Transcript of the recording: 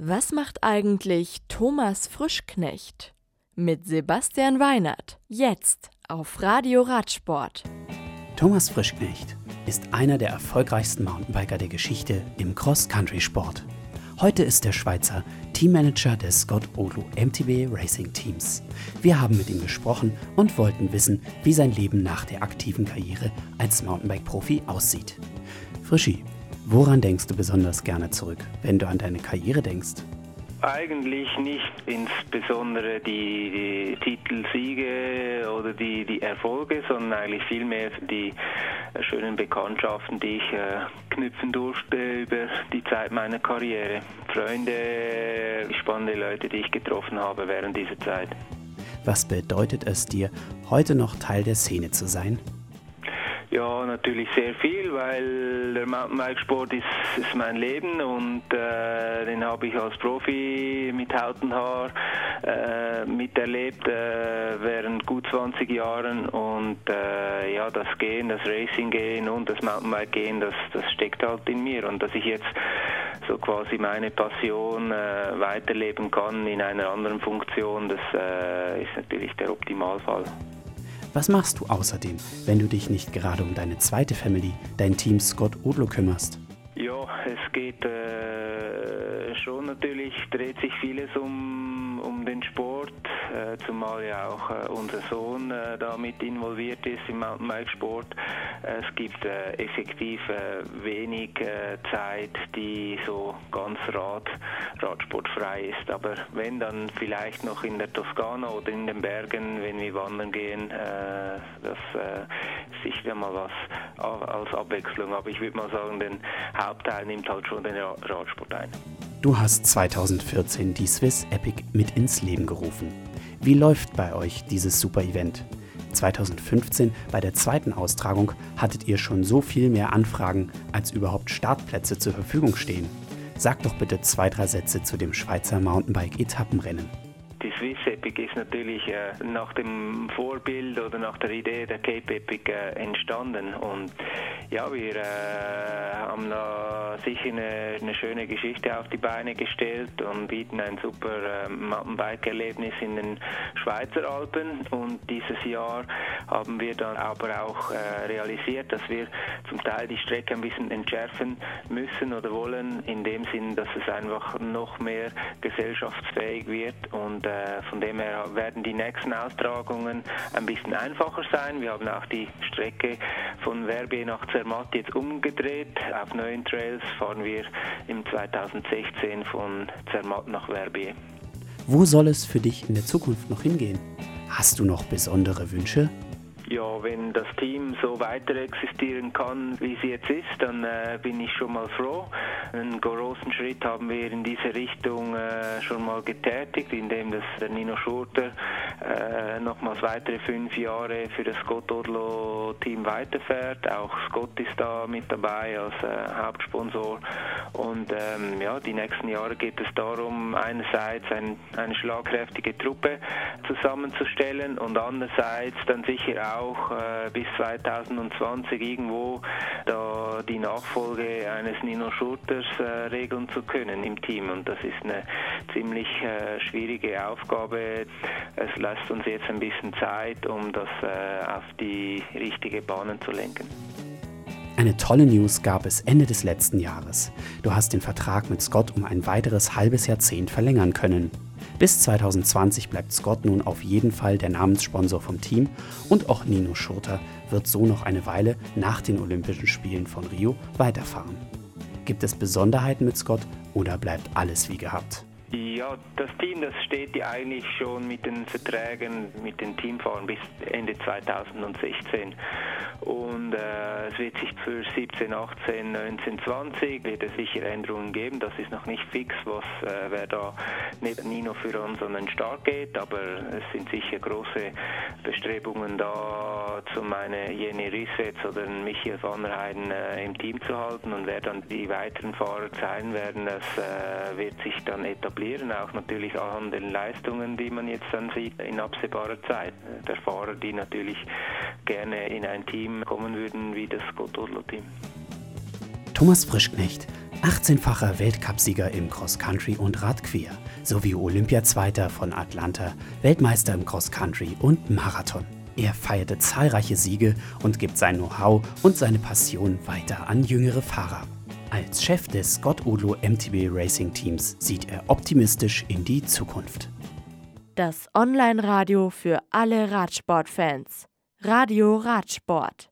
Was macht eigentlich Thomas Frischknecht? Mit Sebastian Weinert. Jetzt auf Radio Radsport. Thomas Frischknecht ist einer der erfolgreichsten Mountainbiker der Geschichte im Cross-Country-Sport. Heute ist der Schweizer Teammanager des Scott Odlo MTB Racing Teams. Wir haben mit ihm gesprochen und wollten wissen, wie sein Leben nach der aktiven Karriere als Mountainbike-Profi aussieht. Frischi, Woran denkst du besonders gerne zurück, wenn du an deine Karriere denkst? Eigentlich nicht insbesondere die, die Titelsiege oder die, die Erfolge, sondern eigentlich vielmehr die schönen Bekanntschaften, die ich äh, knüpfen durfte über die Zeit meiner Karriere. Freunde, spannende Leute, die ich getroffen habe während dieser Zeit. Was bedeutet es dir, heute noch Teil der Szene zu sein? Natürlich sehr viel, weil der Mountainbikesport ist, ist mein Leben und äh, den habe ich als Profi mit Haut und Haar äh, miterlebt äh, während gut 20 Jahren und äh, ja, das Gehen, das Racing gehen und das Mountainbike gehen, das, das steckt halt in mir und dass ich jetzt so quasi meine Passion äh, weiterleben kann in einer anderen Funktion, das äh, ist natürlich der Optimalfall. Was machst du außerdem, wenn du dich nicht gerade um deine zweite Family, dein Team Scott Odlo kümmerst? Es geht äh, schon natürlich, dreht sich vieles um, um den Sport, äh, zumal ja auch äh, unser Sohn äh, damit involviert ist im Mountainbikesport. Es gibt äh, effektiv äh, wenig Zeit, die so ganz Rad, radsportfrei ist. Aber wenn dann vielleicht noch in der Toskana oder in den Bergen, wenn wir wandern gehen, ist sicher mal was als Abwechslung. Aber ich würde mal sagen, den Hauptteil nimmt halt schon den Radsport ein. Du hast 2014 die Swiss Epic mit ins Leben gerufen. Wie läuft bei euch dieses super Event? 2015 bei der zweiten Austragung hattet ihr schon so viel mehr Anfragen, als überhaupt Startplätze zur Verfügung stehen. Sag doch bitte zwei, drei Sätze zu dem Schweizer Mountainbike-Etappenrennen. Swiss Epic ist natürlich äh, nach dem Vorbild oder nach der Idee der Cape Epic äh, entstanden. Und ja, wir äh, haben da sicher eine, eine, schöne Geschichte auf die Beine gestellt und bieten ein super äh, Mountainbike-Erlebnis in den Schweizer Alpen. Und dieses Jahr haben wir dann aber auch äh, realisiert, dass wir zum Teil die Strecke ein bisschen entschärfen müssen oder wollen, in dem Sinn, dass es einfach noch mehr gesellschaftsfähig wird. Und äh, von dem her werden die nächsten Austragungen ein bisschen einfacher sein. Wir haben auch die Strecke von Verbier nach Zermatt jetzt umgedreht. Auf neuen Trails fahren wir im 2016 von Zermatt nach Verbier. Wo soll es für dich in der Zukunft noch hingehen? Hast du noch besondere Wünsche? Ja, wenn das Team so weiter existieren kann, wie sie jetzt ist, dann äh, bin ich schon mal froh. Einen großen Schritt haben wir in diese Richtung äh, schon mal getätigt, indem das der Nino Schurter äh, nochmals weitere fünf Jahre für das Scott Odlo Team weiterfährt. Auch Scott ist da mit dabei als äh, Hauptsponsor. Und ähm, ja, die nächsten Jahre geht es darum, einerseits ein, eine schlagkräftige Truppe zusammenzustellen und andererseits dann sicher auch äh, bis 2020 irgendwo da die Nachfolge eines Nino Schurters äh, regeln zu können im Team. Und das ist eine ziemlich äh, schwierige Aufgabe. Es lässt uns jetzt ein bisschen Zeit, um das äh, auf die richtige Bahnen zu lenken. Eine tolle News gab es Ende des letzten Jahres. Du hast den Vertrag mit Scott um ein weiteres halbes Jahrzehnt verlängern können. Bis 2020 bleibt Scott nun auf jeden Fall der Namenssponsor vom Team und auch Nino Schurter wird so noch eine Weile nach den Olympischen Spielen von Rio weiterfahren. Gibt es Besonderheiten mit Scott oder bleibt alles wie gehabt? Ja, das Team, das steht ja eigentlich schon mit den Verträgen mit den Teamfahrern bis Ende 2016. Und äh, es wird sich für 17, 18, 19, 20 wird es sicher Änderungen geben. Das ist noch nicht fix, was äh, wer da neben Nino für uns an den Start geht, aber es sind sicher große Bestrebungen da, zum eine Jenny Risswitz oder Michael van der äh, im Team zu halten und wer dann die weiteren Fahrer sein werden, das äh, wird sich dann etablieren, auch natürlich an den Leistungen, die man jetzt dann sieht in absehbarer Zeit. Der Fahrer, die natürlich gerne in ein Team kommen würden wie das Scott Odlo Team. Thomas Frischknecht, 18-facher Weltcupsieger im Cross-Country und Radquer sowie Olympiazweiter von Atlanta, Weltmeister im Cross-Country und Marathon. Er feierte zahlreiche Siege und gibt sein Know-how und seine Passion weiter an jüngere Fahrer. Als Chef des Scott Odlo MTB Racing Teams sieht er optimistisch in die Zukunft. Das Online-Radio für alle Radsportfans. Radio Radsport.